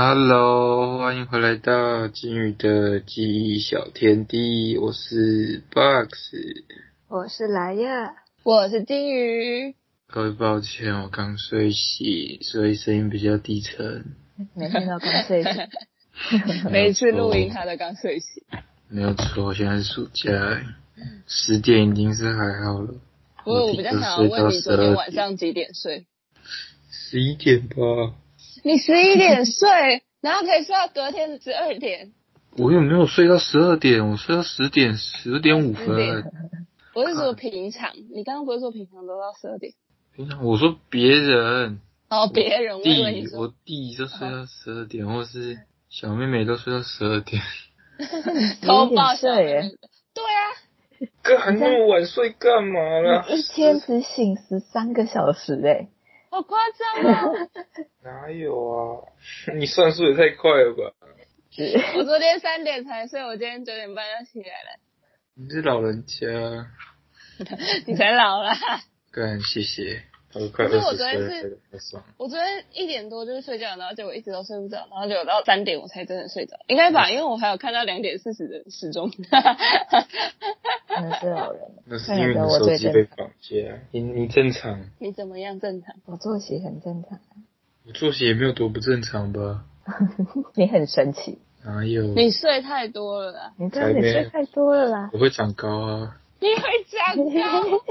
Hello，欢迎回来到金鱼的记忆小天地，我是 Box。我是莱亚，我是金鱼。各位抱歉，我刚睡醒，所以声音比较低沉。每天都刚睡醒，每次录音他都刚睡醒。没有错，现在是暑假，十点已经是还好了。不过我比较想要问你，昨天晚上几点睡？十一点吧。你十一点睡，然后可以睡到隔天十二点。我有没有睡到十二点？我睡到十点十点五分。我是说平常，你刚刚不是说平常都到十二点？平常我说别人。哦，别人。我弟，我弟就睡到十二点，或是小妹妹都睡到十二点。偷抱睡耶？对啊。哥还那么晚睡干嘛呢？一天只醒十三个小时哎。好夸张啊！哪有啊？你算数也太快了吧！我昨天三点才睡，我今天九点半就起来了。你是老人家。你才老了。干，谢谢。可是我昨天是，我昨天一点多就是睡觉，然后结果一直都睡不着，然后就到三点我才真的睡着，应该吧？因为我还有看到两点四十的时钟。那是老人。那是因为你手机被绑架。你你正常？你怎么样正常？我作息很正常。我作息也没有多不正常吧？你很神奇。哪有？你睡太多了啦！你真的睡太多了啦！我会长高啊！你会长高？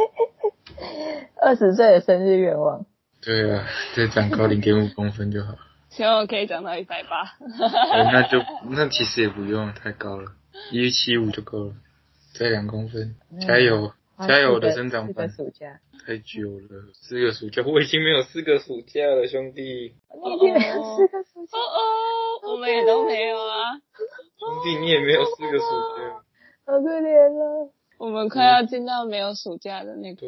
二十岁的生日愿望。对啊，再长高零点五公分就好。希望我可以长到一百八。那就那其实也不用太高了，一七五就够了。再两公分，加油，加油！我的生长板。暑假。太久了，四个暑假，我已经没有四个暑假了，兄弟。你已经没有四个暑假。哦哦，我们也都没有啊。兄弟，你也没有四个暑假。好可怜啊。我们快要进到没有暑假的那个，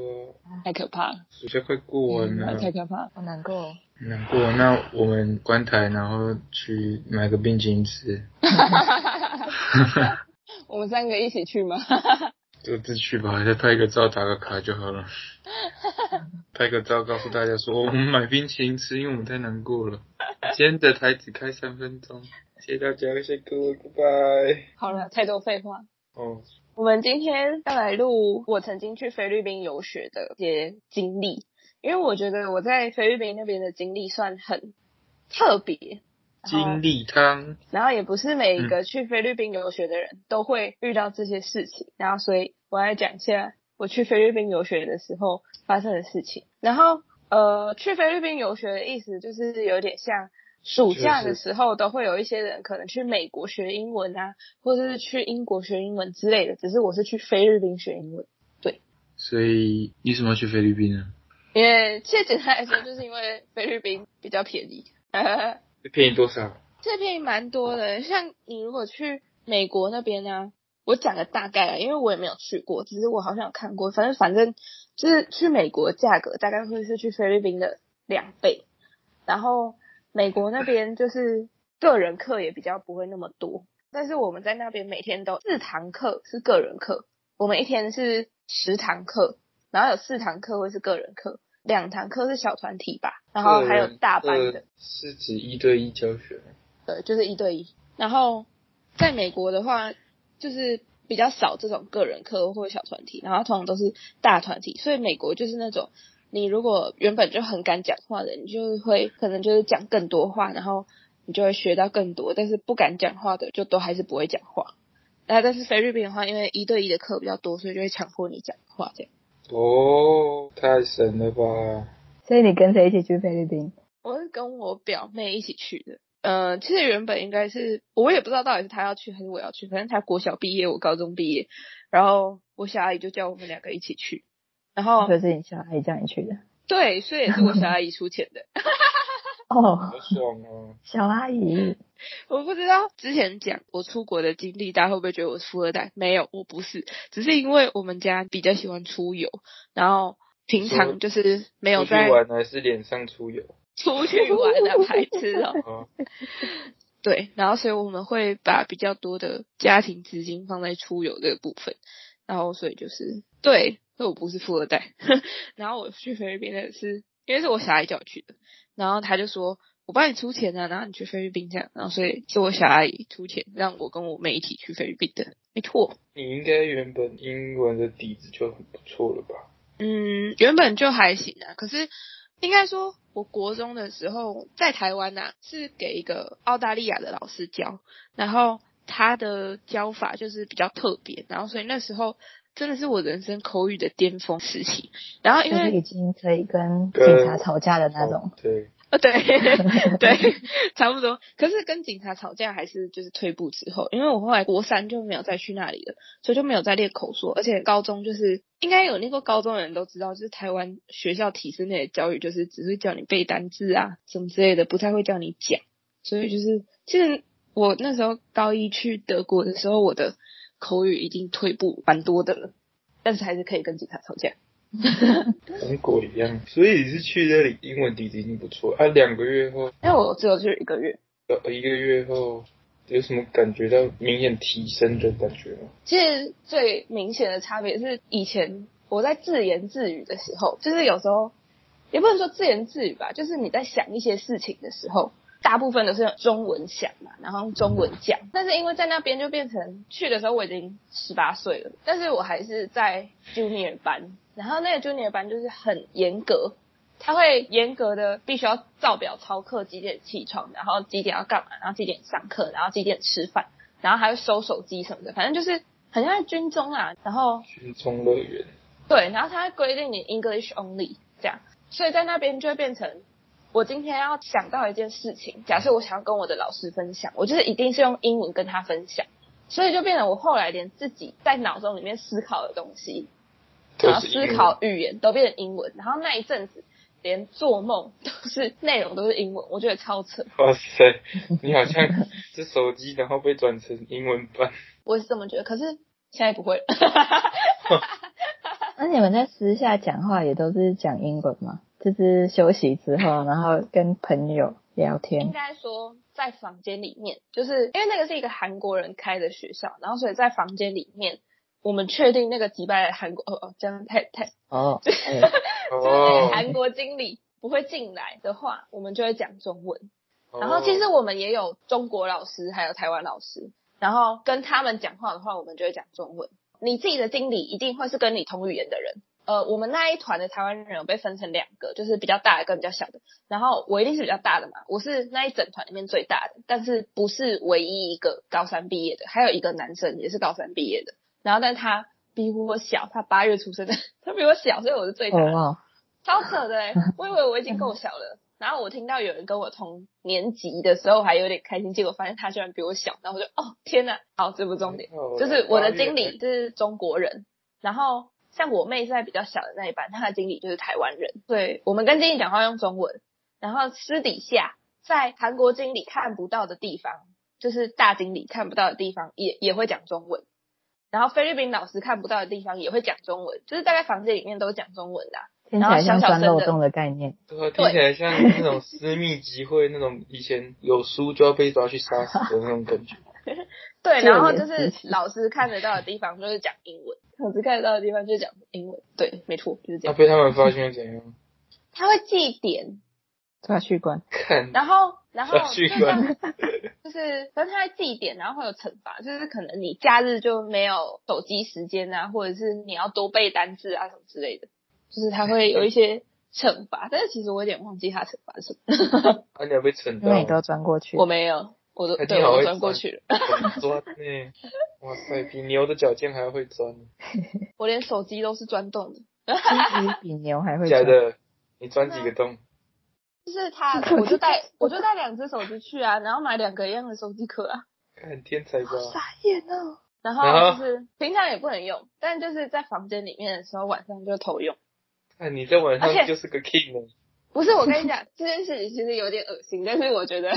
太可怕了。暑假快过完了，太可怕，好难过。难过，那我们关台，然后去买个冰淇淋吃。我们三个一起去吗？各自去吧，再拍个照打个卡就好了。拍个照告诉大家说，我们买冰淇淋吃，因为我们太难过了。今天的台只开三分钟，谢谢大家，谢谢各位，拜拜。好了，太多废话。哦。我们今天要来录我曾经去菲律宾游学的一些经历，因为我觉得我在菲律宾那边的经历算很特别。经历汤。然后也不是每一个去菲律宾游学的人都会遇到这些事情，然后所以我来讲一下我去菲律宾游学的时候发生的事情。然后呃，去菲律宾游学的意思就是有点像。暑假的时候都会有一些人可能去美国学英文啊，或者是去英国学英文之类的。只是我是去菲律宾学英文，对。所以你什么要去菲律宾呢？因为其实简单来说，就是因为菲律宾比较便宜。便宜多少？这便宜蛮多的。像你如果去美国那边呢，我讲个大概啊，因为我也没有去过，只是我好像有看过。反正反正就是去美国价格大概会是去菲律宾的两倍，然后。美国那边就是个人课也比较不会那么多，但是我们在那边每天都四堂课是个人课，我们一天是十堂课，然后有四堂课会是个人课，两堂课是小团体吧，然后还有大班的，是指一对一教学，对，就是一对一。然后在美国的话，就是比较少这种个人课或者小团体，然后通常都是大团体，所以美国就是那种。你如果原本就很敢讲话的，你就会可能就是讲更多话，然后你就会学到更多。但是不敢讲话的，就都还是不会讲话。啊，但是菲律宾的话，因为一对一的课比较多，所以就会强迫你讲话这样。哦，太神了吧！所以你跟谁一起去菲律宾？我是跟我表妹一起去的。呃，其实原本应该是我也不知道到底是她要去还是我要去，反正她国小毕业，我高中毕业，然后我小阿姨就叫我们两个一起去。然后可是你小阿姨叫你去的，对，所以也是我小阿姨出钱的。哦，好爽哦！小阿姨，我不知道之前讲我出国的经历，大家会不会觉得我是富二代？没有，我不是，只是因为我们家比较喜欢出游，然后平常就是没有在玩，还是脸上出游？出去玩的白痴 哦。对，然后所以我们会把比较多的家庭资金放在出游这个部分，然后所以就是对。所以我不是富二代，然后我去菲律宾的是因为是我小孩叫我去的，然后他就说我帮你出钱啊，然后你去菲律宾这样，然后所以是我小阿姨出钱让我跟我妹一起去菲律宾的，没错。你应该原本英文的底子就很不错了吧？嗯，原本就还行啊，可是应该说，我国中的时候在台湾呐、是给一个澳大利亚的老师教，然后他的教法就是比较特别，然后所以那时候真的是我人生口语的巅峰时期。然后因就是已经可以跟跟警察吵架的那种哦。对，呃对 对差不多，可是跟警察吵架还是就是退步之后，因为我后来国三就没有再去那里了，所以就没有再练口说，而且高中就是应该有那个高中的人都知道，就是台湾学校体制内的教育就是只会叫你背单字啊什么之类的，不太会叫你讲，所以就是其实我那时候高一去德国的时候，我的口语已经退步蛮多的了，但是还是可以跟警察吵架。跟鬼一样。所以你是去那里，英文底子已经不错。啊，两个月后，因为我只有去一个月，呃，一个月后，有什么感觉到明显提升的感觉吗？其实最明显的差别是，以前我在自言自语的时候，就是有时候也不能说自言自语吧，就是你在想一些事情的时候，大部分都是用中文想嘛，然后用中文讲。但是因为在那边就变成去的时候我已经十八岁了，但是我还是在 junior 班，然后那个 junior 班就是很严格。他会严格的必须要照表操课，几点起床，然后几点要干嘛，然后几点上课，然后几点吃饭，然后还会收手机什么的，反正就是很像在军中啊。然后军中乐园，对，然后他会规定你 English only 这样，所以在那边就会变成，我今天要想到一件事情，假设我想要跟我的老师分享，我就是一定是用英文跟他分享，所以就变成我后来连自己在脑中里面思考的东西，然后思考语言都变成英文，然后那一阵子连做梦都是内容都是英文，我觉得超扯。哇塞，你好像这手机然后被转成英文版，我是这么觉得，可是现在不会了。那你们在私下讲话也都是讲英文吗？就是休息之后，然后跟朋友聊天应。该说在房间里面，就是因为那个是一个韩国人开的学校，然后所以在房间里面，我们确定那个击败韩国，哦哦，这样太太，哦，就是哦韩国经理不会进来的话，我们就会讲中文。哦然后其实我们也有中国老师，还有台湾老师，然后跟他们讲话的话，我们就会讲中文。你自己的经理一定会是跟你同语言的人。呃，我们那一团的台湾人有被分成两个，就是比较大的跟比较小的。然后我一定是比较大的嘛，我是那一整团里面最大的，但是不是唯一一个高三毕业的，还有一个男生也是高三毕业的。然后但他比我小，他八月出生的，他比我小，所以我是最大的。哦，超扯的哎！我以为我已经够小了，然后我听到有人跟我同年级的时候还有点开心，结果发现他居然比我小，然后我就哦天哪！好，这不重点，哦就是我的经理是中国人，然后像我妹是在比较小的那一班，她的经理就是台湾人，对我们跟经理讲话用中文，然后私底下在韩国经理看不到的地方，就是大经理看不到的地方也也会讲中文。然后菲律宾老师看不到的地方也会讲中文，就是大概房间里面都讲中文的啊、听起来像然后小小的钻漏洞的概念。对啊，听起来像那种私密集会那种以前有书就要被抓去杀死的那种感觉。对，然后就是老师看得到的地方就是讲英文，老师看得到的地方就是讲英文。对，没错，就是这样。那被他们发现怎样？他会记点，抓去关，看，然后然后就像就是，反正他会记点，然后会有惩罚，就是可能你假日就没有手机时间啊，或者是你要多背单字啊什么之类的，就是他会有一些惩罚，但是其实我有点忘记他惩罚是什么，啊，你要被惩因为你都到，钻过去。我没有，我都对我钻过去了，很钻呢。哇塞，比牛的脚尖还要会钻，我连手机都是钻洞的。其实比牛还会钻。假的？你钻几个洞？就是他，我就带我就带两只手机去啊，然后买两个一样的手机壳啊，很天才吧！傻眼哦！然然后后就是平常也不能用，但就是在房间里面的时候晚上就偷用。看你在晚上就是个 king 呢。不是我跟你讲这件事情其实有点恶心，但是我觉得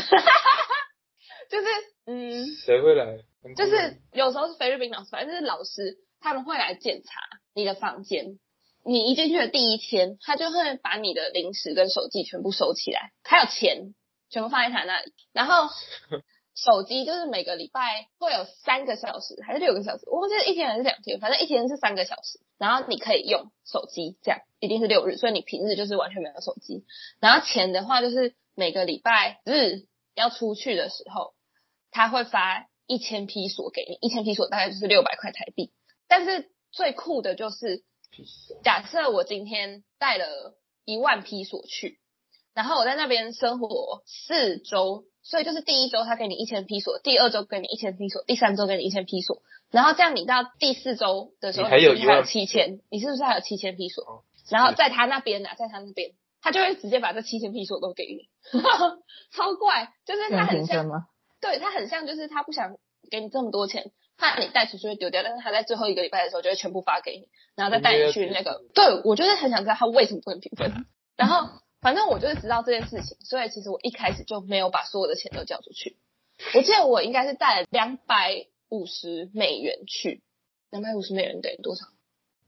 就是嗯，谁会来？就是有时候是菲律宾老师，反正就是老师他们会来检查你的房间。你一进去的第一天，他就会把你的零食跟手机全部收起来，还有钱全部放在他那里。然后 手机就是每个礼拜会有三个小时还是六个小时，我忘记一天还是两天，反正一天是三个小时，然后你可以用手机，这样一定是六日，所以你平日就是完全没有手机。然后钱的话就是每个礼拜日要出去的时候，他会发一千批锁给你，一千批锁大概就是六百块台币。但是最酷的就是，假设我今天带了一万批锁去，然后我在那边生活四周，所以就是第一周他给你一千批锁，第二周给你一千批锁，第三周给你一千批锁，然后这样你到第四周的时候，你还有七千，你是不是还有七千批锁？哦然后在他那边呢、在他那边，他就会直接把这七千批锁都给你，超怪，就是他很像吗？对他很像，就是他不想给你这么多钱，怕你带出去会丢掉，但是他在最后一个礼拜的时候就会全部发给你，然后再带你去那个。对我就是很想知道他为什么不能平分，然后反正我就是知道这件事情，所以其实我一开始就没有把所有的钱都交出去。我记得我应该是带了两百五十美元去，两百五十美元等于多少？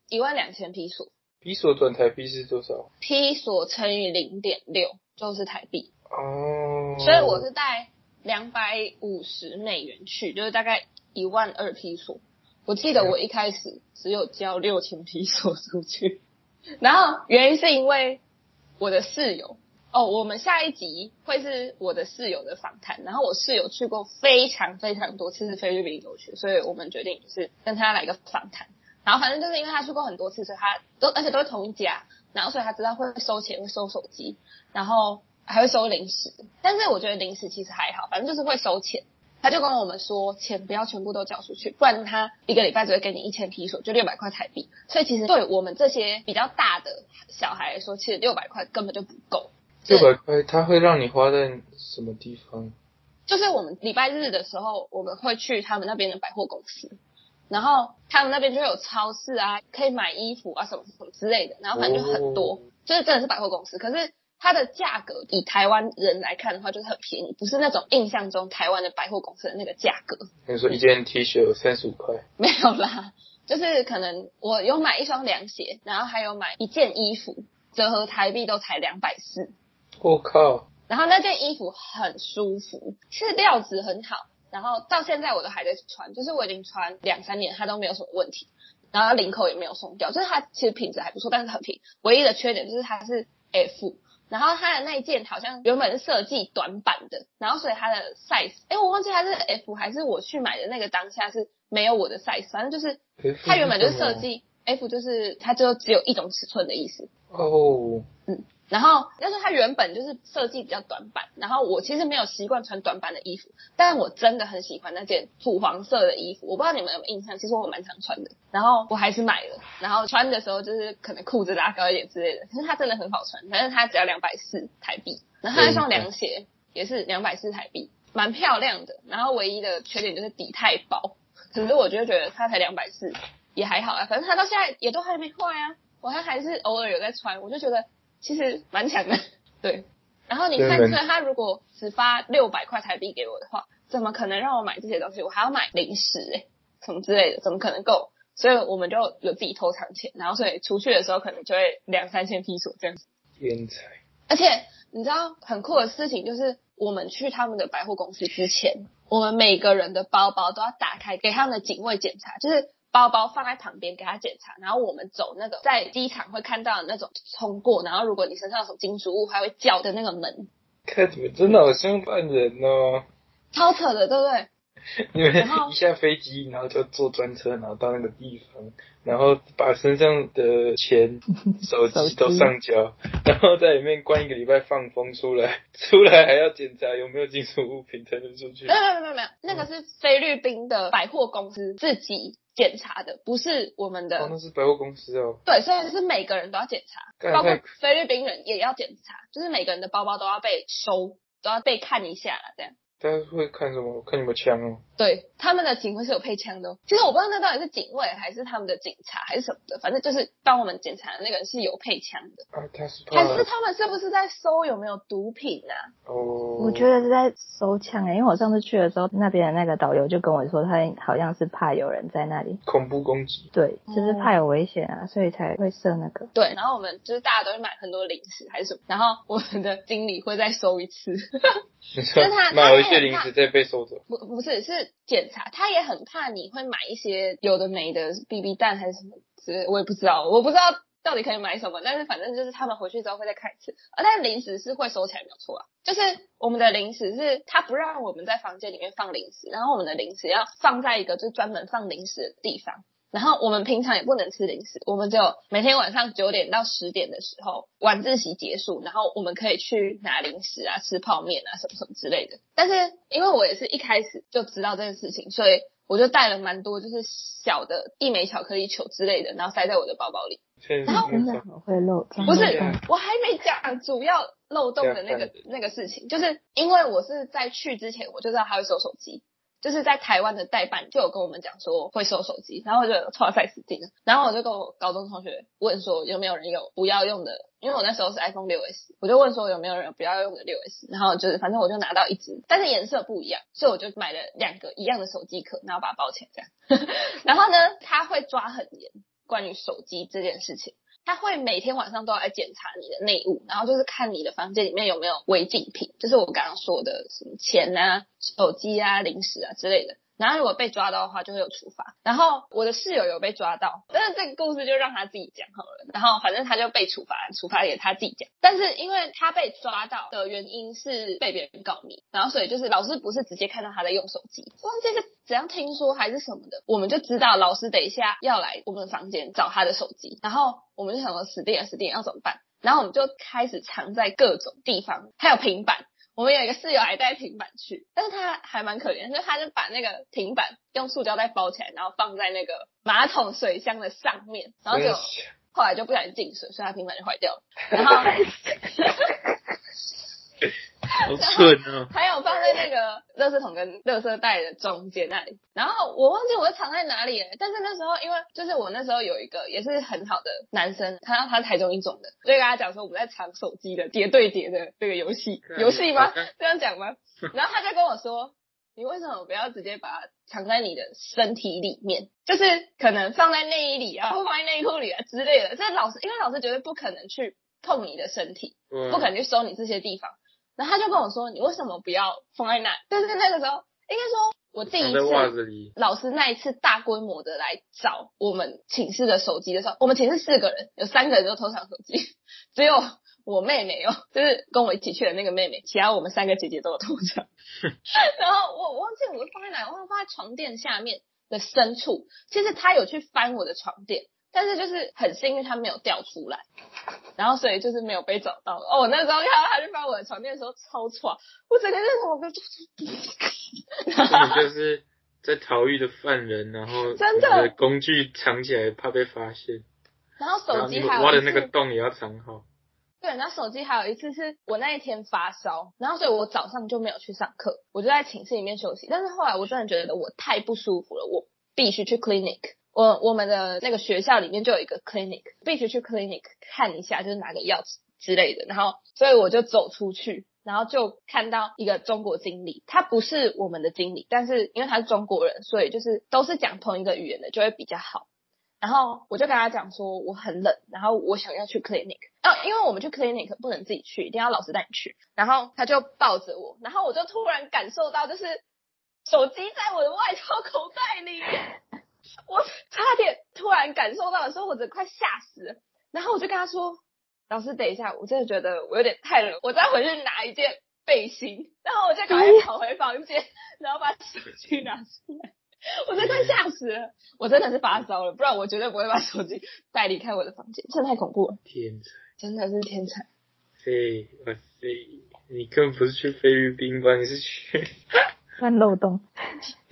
一万两千披索，披索转台币是多少？披索乘以零点六就是台币。哦，所以我是带两百五十美元去，就是大概一万二披索。我记得我一开始只有交六千披索出去，然后原因是因为我的室友哦，我们下一集会是我的室友的访谈，然后我室友去过非常非常多次是菲律宾留学，所以我们决定就是跟他来个访谈。然后反正就是因为他去过很多次，所以他都而且都是同一家，然后所以他知道会收钱，会收手机，然后还会收零食。但是我觉得零食其实还好，反正就是会收钱。他就跟我们说，钱不要全部都交出去，不然他一个礼拜只会给你一千提索，就六百块台币。所以其实对我们这些比较大的小孩来说，其实六百块根本就不够。六百块，他会让你花在什么地方？就是我们礼拜日的时候，我们会去他们那边的百货公司，然后他们那边就有超市啊，可以买衣服啊什么什么之类的，然后反正就很多，哦就是真的是百货公司。可是它的价格以台湾人来看的话，就是很便宜，不是那种印象中台湾的百货公司的那个价格，比如说一件 T 恤三十五块，没有啦。就是可能我有买一双凉鞋，然后还有买一件衣服，折合台币都才两百四。我靠，然后那件衣服很舒服，是料子很好，然后到现在我都还在穿，就是我已经穿两三年，它都没有什么问题，然后领口也没有松掉，就是它其实品质还不错，但是很平，唯一的缺点就是它是 F，然后它的那一件好像原本是设计短版的，然后所以它的 size，哎，我忘记它是 F 还是我去买的那个当下是没有我的 size，反正就是它原本就是设计 F，就是它就只有一种尺寸的意思。哦，然后，但是它原本就是设计比较短版，然后我其实没有习惯穿短版的衣服，但我真的很喜欢那件土黄色的衣服，我不知道你们有没有印象，其实我蛮常穿的，然后我还是买了，然后穿的时候就是可能裤子拉高一点之类的，可是它真的很好穿，反正它只要两百四台币，然后它那双凉鞋也是两百四台币，蛮漂亮的，然后唯一的缺点就是底太薄，可是我就觉得它才两百四也还好啊，反正它到现在也都还没坏啊，我还还是偶尔有在穿，我就觉得。其实蛮强的，对。然后你看，对所以他如果只发六百块台币给我的话，怎么可能让我买这些东西？我还要买零食诶、什么之类的，怎么可能够？所以我们就有自己偷藏钱，然后所以出去的时候可能就会两三千披索这样子。天才，而且你知道很酷的事情就是，我们去他们的百货公司之前，我们每个人的包包都要打开给他们的警卫检查，就是包包放在旁边给他检查，然后我们走那个在机场会看到的那种通过，然后如果你身上有什么金属物，还会叫的那个门，看你们真的好像犯人哦！超扯的，对不对？你们一下飞机，然后就坐专车，然后到那个地方，然后把身上的钱、手手机机都上交，然后在里面关一个礼拜放风出来，出来还要检查有没有金属物品才能出去没。有没有没有没有，那个是菲律宾的百货公司自己检查的，不是我们的。哦，那是百货公司哦。对，所以是每个人都要检查，干包括菲律宾人也要检查，就是每个人的包包都要被收，都要被看一下啦，这样。大家会看什么？看有没有枪哦。对，他们的警卫是有配枪的、哦。其实我不知道那到底是警卫还是他们的警察还是什么的，反正就是帮我们检查的那个人是有配枪的。啊，他是怕还是他们是不是在搜有没有毒品啊？哦。我觉得是在搜枪诶、因为我上次去的时候，那边的那个导游就跟我说，他好像是怕有人在那里，恐怖攻击。对，就是怕有危险啊，所以才会设那个。对，然后我们就是大家都会买很多零食还是什么，然后我们的经理会再搜一次。就是他些零食在被收走。不不是是检查，他也很怕你会买一些有的没的 BB 弹还是什么之类，我也不知道，我不知道到底可以买什么，但是反正就是他们回去之后会再看一次。啊，但是零食是会收起来没有错啊，就是我们的零食是他不让我们在房间里面放零食，然后我们的零食要放在一个就专门放零食的地方。然后我们平常也不能吃零食，我们只有每天晚上九点到十点的时候晚自习结束，然后我们可以去拿零食啊，吃泡面啊什么什么之类的。但是因为我也是一开始就知道这件事情，所以我就带了蛮多就是小的一枚巧克力球之类的，然后塞在我的包包里。然后真的很会漏，不是我还没讲主要漏洞的那个那个事情，就是因为我是在去之前我就知道他会收手机。就是在台湾的代办就有跟我们讲说会收手机，然后我就错赛死定了。然后我就跟我高中同学问说有没有人有不要用的，因为我那时候是 iPhone 六 S，我就问说有没有人不要用的六 S。然后就是反正我就拿到一只，但是颜色不一样，所以我就买了两个一样的手机壳，然后把它包起来这样。然后呢，他会抓很严，关于手机这件事情。他会每天晚上都要来检查你的内务，然后就是看你的房间里面有没有违禁品，就是我刚刚说的什么钱啊、手机啊、零食啊之类的。然后如果被抓到的话，就会有处罚。然后我的室友有被抓到，但是这个故事就让他自己讲好了。然后反正他就被处罚，处罚也他自己讲。但是因为他被抓到的原因是被别人告密，然后所以就是老师不是直接看到他在用手机，忘记是怎样听说还是什么的，我们就知道老师等一下要来我们房间找他的手机。然后我们就想说死定了，死定了要怎么办？然后我们就开始藏在各种地方，还有平板。我们有一个室友还带平板去，但是他还蛮可怜，所以他就把那个平板用塑胶袋包起来，然后放在那个马桶水箱的上面，然后就后来就不小心进水，所以他平板就坏掉了。然后。好蠢啊！还有放在那个垃圾桶跟垃圾袋的中间那里，然后我忘记我藏在哪里了。但是那时候因为就是我那时候有一个也是很好的男生，他他台中一中的，所以跟他讲说我们在藏手机的叠对叠的这个游戏游戏吗？这样讲吗？然后他就跟我说，你为什么不要直接把它藏在你的身体里面？就是可能放在内衣里啊，或放在内裤里啊之类的。这老师因为老师绝对不可能去碰你的身体，不可能去收你这些地方。然后他就跟我说：“你为什么不要放在那？”但是那个时候，应该说我第一次老师那一次大规模的来找我们寝室的手机的时候，我们寝室四个人，有三个人都偷抢手机，只有我妹妹哦，就是跟我一起去的那个妹妹，其他我们三个姐姐都有偷抢。然后我忘记我放在哪，我放在床垫下面的深处。其实他有去翻我的床垫。但是就是很幸运，他没有掉出来，然后所以就是没有被找到。哦，我那时候看到他去翻我的床垫的时候超喘，我整个人什么都就是在逃狱的犯人，然后真的工具藏起来怕被发现，然后手机还挖的那个洞也要藏好。对，然后手机还有一次是我那一天发烧，然后所以我早上就没有去上课，我就在寝室里面休息。但是后来我真的觉得我太不舒服了，我必须去 clinic。我我们的那个学校里面就有一个 clinic，必须去 clinic 看一下，就是拿个药之类的。然后，所以我就走出去，然后就看到一个中国经理，他不是我们的经理，但是因为他是中国人，所以就是都是讲同一个语言的，就会比较好。然后我就跟他讲说我很冷，然后我想要去 clinic，哦，因为我们去 clinic 不能自己去，一定要老师带你去。然后他就抱着我，然后我就突然感受到，就是手机在我的外套口袋里。我差点突然感受到的时候，我真快吓死了。然后我就跟他说：“老师，等一下，我真的觉得我有点太冷，我再回去拿一件背心。”然后我就赶快跑回房间，然后把手机拿出来。我真快吓死了，我真的是发烧了，不然我绝对不会把手机带离开我的房间，这太恐怖了。天才，真的是天才。嘿，我塞，你根本不是去菲律宾吧？你是去？钻漏洞，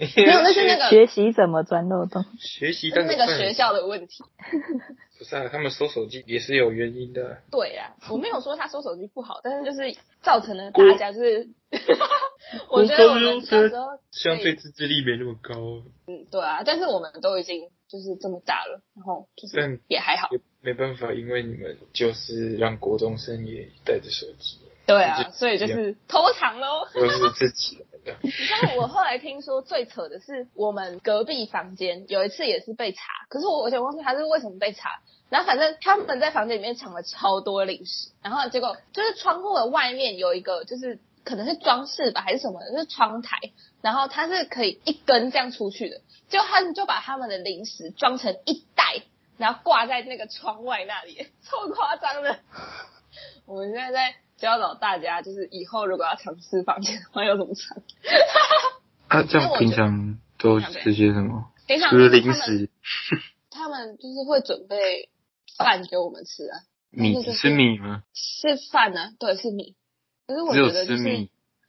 没有，那是那个学习怎么钻漏洞，学习那个学校的问题。不是啊，他们收手机也是有原因的。对啊，我没有说他收手机不好，但是就是造成了大家就是，我觉得我们小时候相对自制力没那么高。嗯，对啊，但是我们都已经就是这么大了，然后就是也还好。没办法，因为你们就是让国中生也带着手机。对啊，所以就是偷藏喽。都是自己你知道我后来听说最扯的是，我们隔壁房间有一次也是被查，可是我有点忘记他是为什么被查。然后反正他们在房间里面藏了超多零食，然后结果就是窗户的外面有一个就是可能是装饰吧，还是什么，就是窗台，然后它是可以一根这样出去的，就他们就把他们的零食装成一袋，然后挂在那个窗外那里，超夸张的。我们现在在教导大家，就是以后如果要尝试房间的话，要怎么尝。啊，这样平常都吃些什么？平常零食 他们就是会准备饭给我们吃啊。米吃米吗？是饭啊，对，是米。可是我觉得就是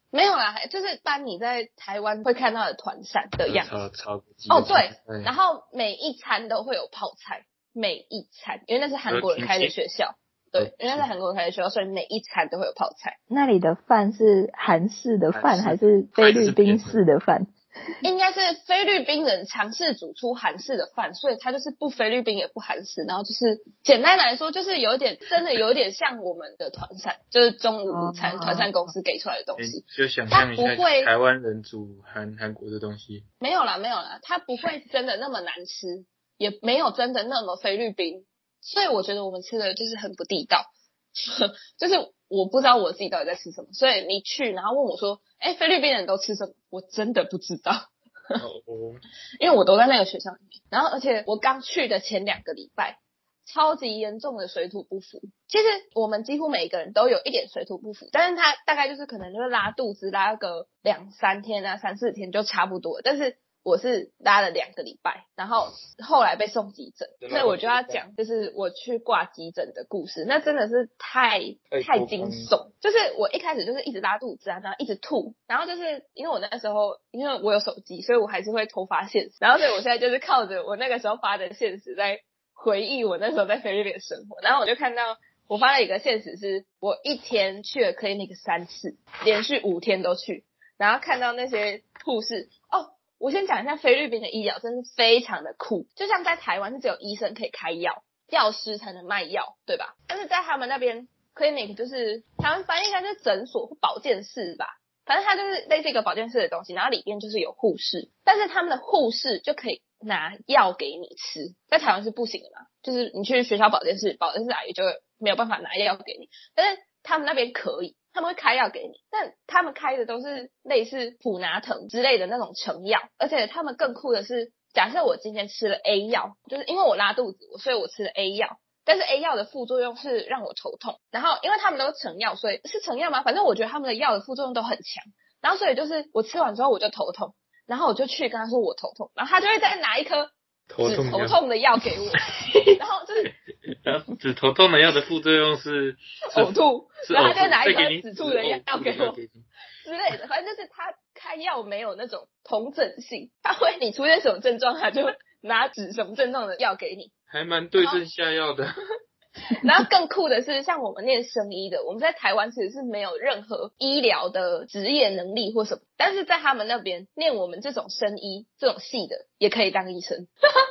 没有啦，就是当你在台湾会看到的团扇的样子。炒炒个鸡哦，对，对然后每一餐都会有泡菜，每一餐，因为那是韩国人开的学校，对，因为在韩国人开的学校，所以每一餐都会有泡菜。那里的饭是韩式的饭还是菲律宾式的饭？应该是菲律宾人尝试煮出韩式的饭，所以它就是不菲律宾也不韩式，然后就是简单来说，就是有点真的有点像我们的团扇，就是中午午餐哦团扇公司给出来的东诶西。就想象一下不会台湾人煮韩韩国的东西，没有啦，没有啦，它不会真的那么难吃，也没有真的那么菲律宾，所以我觉得我们吃的就是很不地道，就是我不知道我自己到底在吃什么，所以你去然后问我说，哎，菲律宾人都吃什么？我真的不知道，哦，因为我都在那个学校里面，然后而且我刚去的前两个礼拜。超级严重的水土不服，其实我们几乎每个人都有一点水土不服，但是他大概就是可能就是拉肚子拉个两三天啊三四天就差不多，但是我是拉了两个礼拜，然后后来被送急诊，所以我就要讲就是我去挂急诊的故事，那真的是太太惊悚，就是我一开始就是一直拉肚子啊，然后一直吐，然后就是因为我那时候因为我有手机，所以我还是会偷发现实，然后所以我现在就是靠着我那个时候发的现实在回忆我那时候在菲律宾的生活，然后我就看到我发了一个现实是，我一天去了 clinic 三次，连续五天都去，然后看到那些护士哦。我先讲一下菲律宾的医疗，真是非常的酷。就像在台湾是只有医生可以开药，药师才能卖药，对吧？但是在他们那边 clinic 就是台湾翻译应该是诊所或保健室吧，反正它就是类似一个保健室的东西，然后里边就是有护士，但是他们的护士就可以拿药给你吃，在台湾是不行的嘛，就是你去学校保健室，保健室阿姨就没有办法拿药给你，但是他们那边可以，他们会开药给你，但他们开的都是类似普拿疼之类的那种成药，而且他们更酷的是，假设我今天吃了 A 药，就是因为我拉肚子，所以我吃了 A 药。但是 A 药的副作用是让我头痛，然后因为他们都是成药，所以是成药吗？反正我觉得他们的药的副作用都很强，然后所以就是我吃完之后我就头痛，然后我就去跟他说我头痛，然后他就会再拿一颗头痛药，头痛的药给我，然后就是然后止头痛的药的副作用是是呕吐，然后他就拿一颗止吐的药给我之类的，反正就是他开药没有那种同整性，他会你出现什么症状，他就拿止什么症状的药给你。还蛮对症下药的。然后更酷的是，像我们念生医的，我们在台湾其实是没有任何医疗的职业能力或什么，但是在他们那边念我们这种生医这种系的，也可以当医生，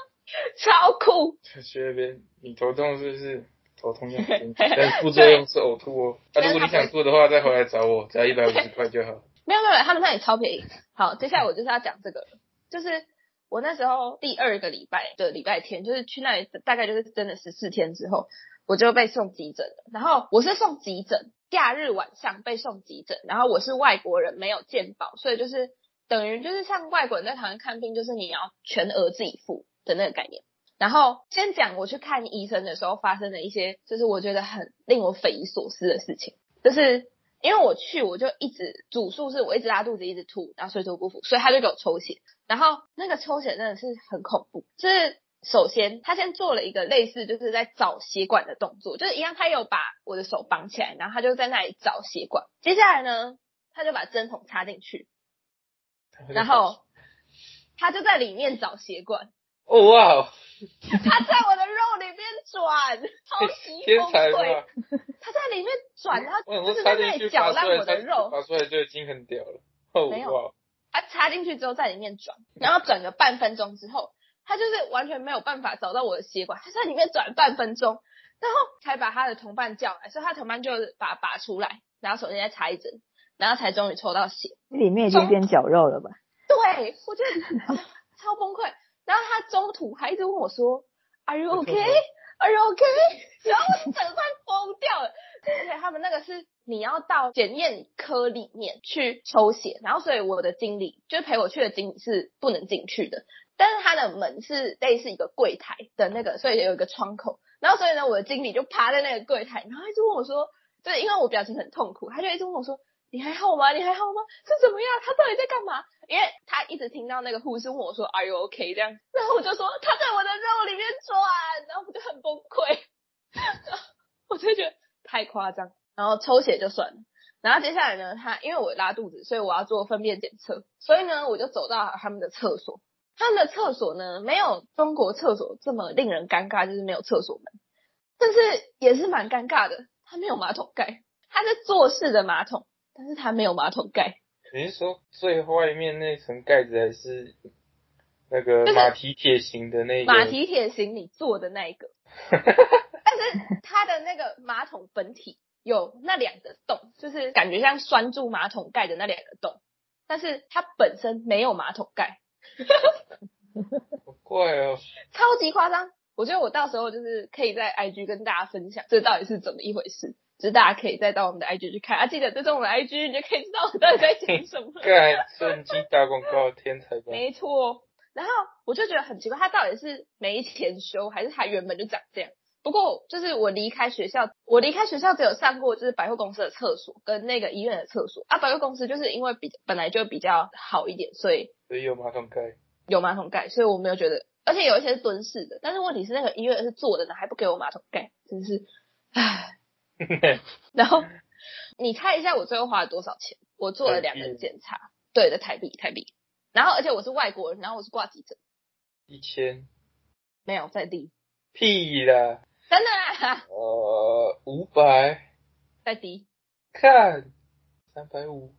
超酷。去那边，你头痛是不是？头痛药，但副作用是呕吐哦。那、如果你想做的话，再回来找我，只要一百五十块就好。没有没有，他们那里超便宜。好，接下来我就是要讲这个，就是我那时候第二个礼拜的礼拜天，就是去那里大概就是真的十四天之后，我就被送急诊了。然后我是送急诊，假日晚上被送急诊，然后我是外国人，没有健保，所以就是等于就是像外国人在台湾看病，就是你要全额自己付的那个概念。然后先讲我去看医生的时候发生的一些，就是我觉得很令我匪夷所思的事情，就是因为我去我就一直主诉是我一直拉肚子一直吐，然后水土不服，所以他就给我抽血，然后那个抽血真的是很恐怖，就是首先他先做了一个类似就是在找血管的动作，就是一样他有把我的手绑起来，然后他就在那里找血管，接下来呢他就把针筒插进去，然后他就在里面找血管。哦哇哦，他在我的肉里面转，超级天崩溃。他在里面转，然后就是在那里搅烂我的肉。拔出来就已经很屌了。哦没有哇，他插进去之后在里面转，然后转个半分钟之后，他就是完全没有办法找到我的血管，他在里面转半分钟，然后才把他的同伴叫来，所以他同伴就把它拔出来，然后首先再插一针，然后才终于抽到血。里面已经变绞肉了吧？对，我觉得、啊超崩溃。然后他中途还一直问我说：“Are you okay? Are you okay？” 然后我整个快疯掉了。而且他们那个是你要到检验科里面去抽血，然后所以我的经理就是陪我去的经理是不能进去的，但是他的门是类似一个柜台的那个，所以有一个窗口，然后所以呢，我的经理就趴在那个柜台，然后一直问我说，就是因为我表情很痛苦，他就一直问我说。你还好吗？你还好吗？是怎么样？他到底在干嘛？因为他一直听到那个护士问我说：“Are you OK？” 这样，然后我就说他在我的肉里面转，然后我就很崩溃，我就觉得太夸张。然后抽血就算了，然后接下来呢，他因为我拉肚子，所以我要做粪便检测，所以呢，我就走到他们的厕所。他们的厕所呢，没有中国厕所这么令人尴尬，就是没有厕所门，但是也是蛮尴尬的。他没有马桶盖，他是坐式的马桶。但是它没有马桶盖。你是说最外面那层盖子，还是那个马蹄铁型的那个？马蹄铁型你坐的那一个。但是它的那个马桶本体有那两个洞，就是感觉像拴住马桶盖的那两个洞，但是它本身没有马桶盖。好怪哦！超级夸张！我觉得我到时候就是可以在 IG 跟大家分享，这到底是怎么一回事。就是大家可以再到我们的 IG 去看啊，记得追踪我们的 IG，你就可以知道我到底在讲什么。对，趁机打广告，天才吧？没错。然后我就觉得很奇怪，他到底是没钱修，还是他原本就长这样？不过就是我离开学校，我离开学校只有上过就是百货公司的厕所跟那个医院的厕所啊。百货公司就是因为比本来就比较好一点，所以所以有马桶盖，有马桶盖，所以我没有觉得，而且有一些是蹲式的。但是问题是那个医院是坐的呢，还不给我马桶盖，真是唉。然后你猜一下，我最后花了多少钱？我做了两个检查，对的，台币，台币。然后而且我是外国人，然后我是挂急诊，一千，没有再低，屁啦，真的啊？呃，五百，再低，看三百五，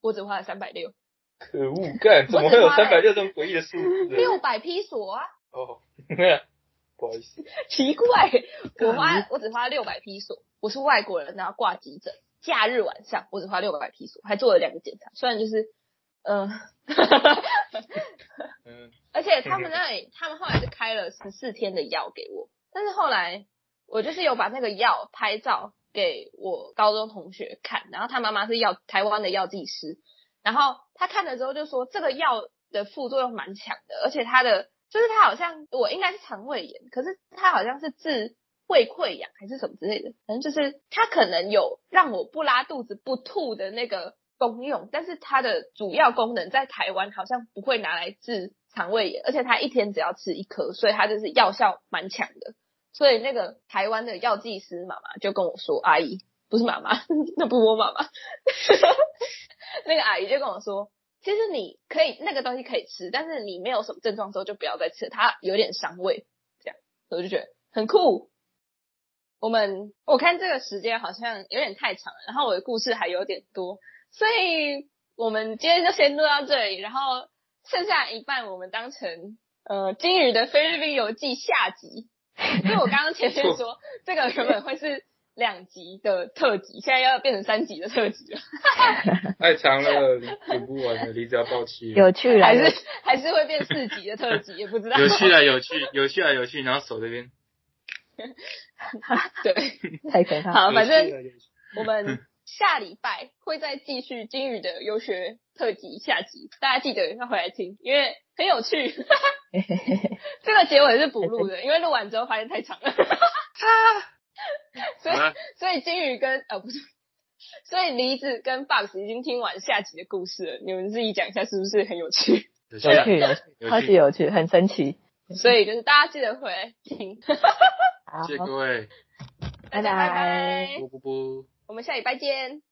我只花了三百六，可恶，干，怎么会有三百六这么诡异的数字？六百批索啊？哦。不好意思，奇怪，我花我只花六百披索，我是外国人，然后挂急诊，假日晚上我只花六百披索，还做了两个检查，虽然就是，嗯，嗯，而且他们那里，他们后来是开了十四天的药给我，但是后来我就是有把那个药拍照给我高中同学看，然后他妈妈是药台湾的药剂师，然后他看了之后就说这个药的副作用蛮强的，而且它的。就是他好像我应该是肠胃炎，可是他好像是治胃溃疡还是什么之类的，反正就是他可能有让我不拉肚子不吐的那个功用，但是它的主要功能在台湾好像不会拿来治肠胃炎，而且他一天只要吃一颗，所以他就是药效蛮强的。所以那个台湾的药剂师妈妈就跟我说：“阿姨，不是妈妈，那不是我妈妈，那个阿姨就跟我说。”其实你可以那个东西可以吃，但是你没有什么症状之后就不要再吃，它有点伤胃。这样我就觉得很酷。我们我看这个时间好像有点太长了，然后我的故事还有点多，所以我们今天就先录到这里，然后剩下一半我们当成呃金鱼的菲律宾游记下集。因为我刚刚前面说这个原本会是。两集的特辑，现在要变成三集的特辑了，太长了，演不完了，离子要爆气。有趣还是还是会变四集的特辑，也不知道。有趣啊，有趣，有趣啊，有趣，然后手这边。对，太可怕。好，反正我们下礼拜会再继续金宇的游学特辑下集，大家记得要回来听，因为很有趣。这个结尾是补录的，因为录完之后发现太长了。所以，所以金鱼跟呃不是，所以梨子跟 Box 已经听完下集的故事了。你们自己讲一下，是不是很有趣？有趣，超级有趣，很神奇。所以就是大家记得回来听。好，谢谢各位，大家拜拜。不不不，我们下礼拜见。